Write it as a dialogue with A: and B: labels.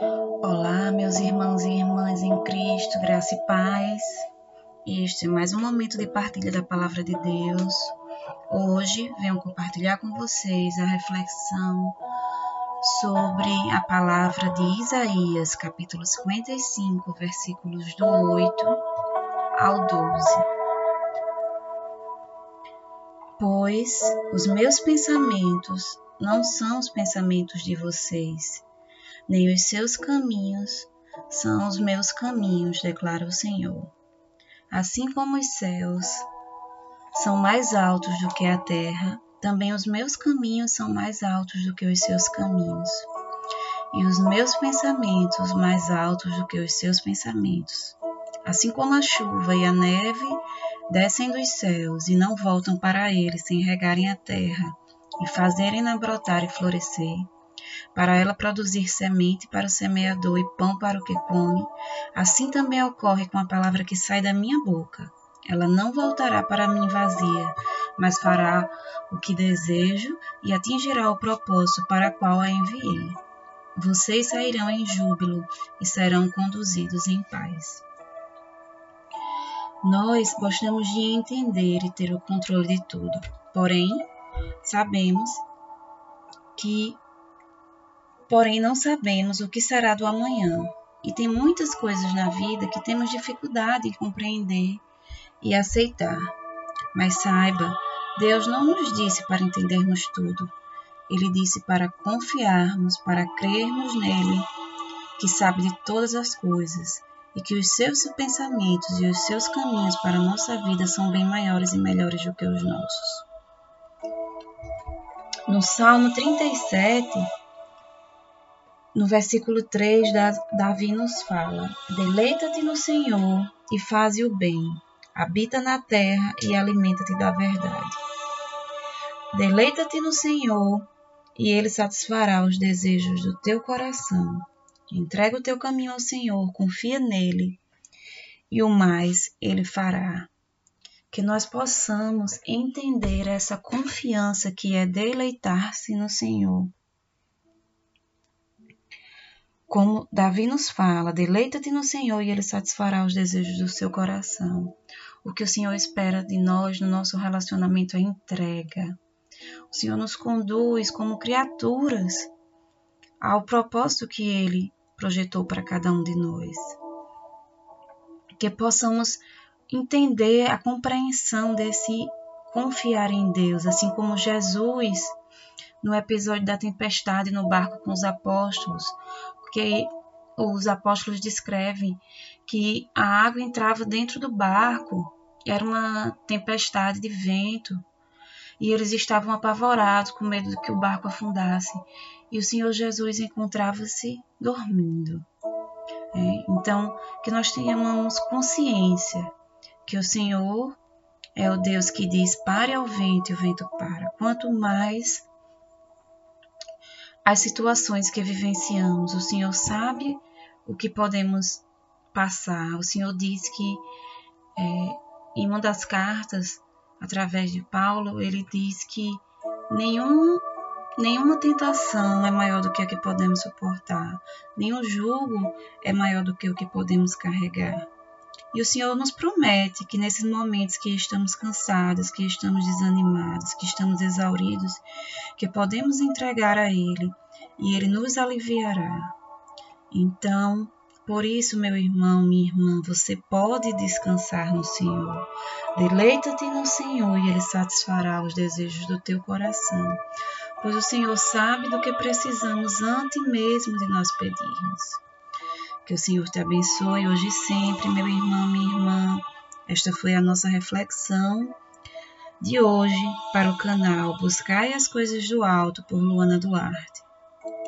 A: Olá, meus irmãos e irmãs em Cristo, graça e paz. Este é mais um momento de partilha da palavra de Deus. Hoje venho compartilhar com vocês a reflexão sobre a palavra de Isaías, capítulo 55, versículos do 8 ao 12. Pois os meus pensamentos não são os pensamentos de vocês, nem os seus caminhos são os meus caminhos, declara o Senhor. Assim como os céus são mais altos do que a terra, também os meus caminhos são mais altos do que os seus caminhos, e os meus pensamentos mais altos do que os seus pensamentos. Assim como a chuva e a neve descem dos céus e não voltam para ele sem regarem a terra e fazerem-na brotar e florescer, para ela produzir semente para o semeador e pão para o que come, assim também ocorre com a palavra que sai da minha boca. Ela não voltará para mim vazia, mas fará o que desejo e atingirá o propósito para o qual a enviei. Vocês sairão em júbilo e serão conduzidos em paz. Nós gostamos de entender e ter o controle de tudo, porém, sabemos que, porém, não sabemos o que será do amanhã. E tem muitas coisas na vida que temos dificuldade em compreender e aceitar. Mas saiba, Deus não nos disse para entendermos tudo. Ele disse para confiarmos, para crermos nele, que sabe de todas as coisas e que os seus pensamentos e os seus caminhos para a nossa vida são bem maiores e melhores do que os nossos. No Salmo 37, no versículo 3, Davi nos fala: Deleita-te no Senhor e faze o bem, habita na terra e alimenta-te da verdade. Deleita-te no Senhor e Ele satisfará os desejos do teu coração. Entrega o teu caminho ao Senhor, confia nele e o mais Ele fará. Que nós possamos entender essa confiança que é deleitar-se no Senhor. Como Davi nos fala, deleita-te no Senhor e Ele satisfará os desejos do seu coração. O que o Senhor espera de nós no nosso relacionamento é entrega. O Senhor nos conduz como criaturas ao propósito que Ele projetou para cada um de nós. Que possamos entender a compreensão desse confiar em Deus, assim como Jesus no episódio da tempestade no barco com os apóstolos, porque os apóstolos descrevem que a água entrava dentro do barco, era uma tempestade de vento, e eles estavam apavorados com medo de que o barco afundasse. E o Senhor Jesus encontrava-se dormindo. É, então, que nós tenhamos consciência que o Senhor é o Deus que diz: pare ao vento e o vento para. Quanto mais as situações que vivenciamos, o Senhor sabe o que podemos passar. O Senhor diz que é, em uma das cartas através de Paulo, ele diz que nenhum, nenhuma tentação é maior do que a que podemos suportar, nenhum jugo é maior do que o que podemos carregar. E o Senhor nos promete que nesses momentos que estamos cansados, que estamos desanimados, que estamos exauridos, que podemos entregar a Ele e Ele nos aliviará. Então, por isso, meu irmão, minha irmã, você pode descansar no Senhor. Deleita-te no Senhor e Ele satisfará os desejos do teu coração, pois o Senhor sabe do que precisamos antes mesmo de nós pedirmos. Que o Senhor te abençoe hoje e sempre, meu irmão, minha irmã. Esta foi a nossa reflexão de hoje para o canal Buscai as Coisas do Alto por Luana Duarte.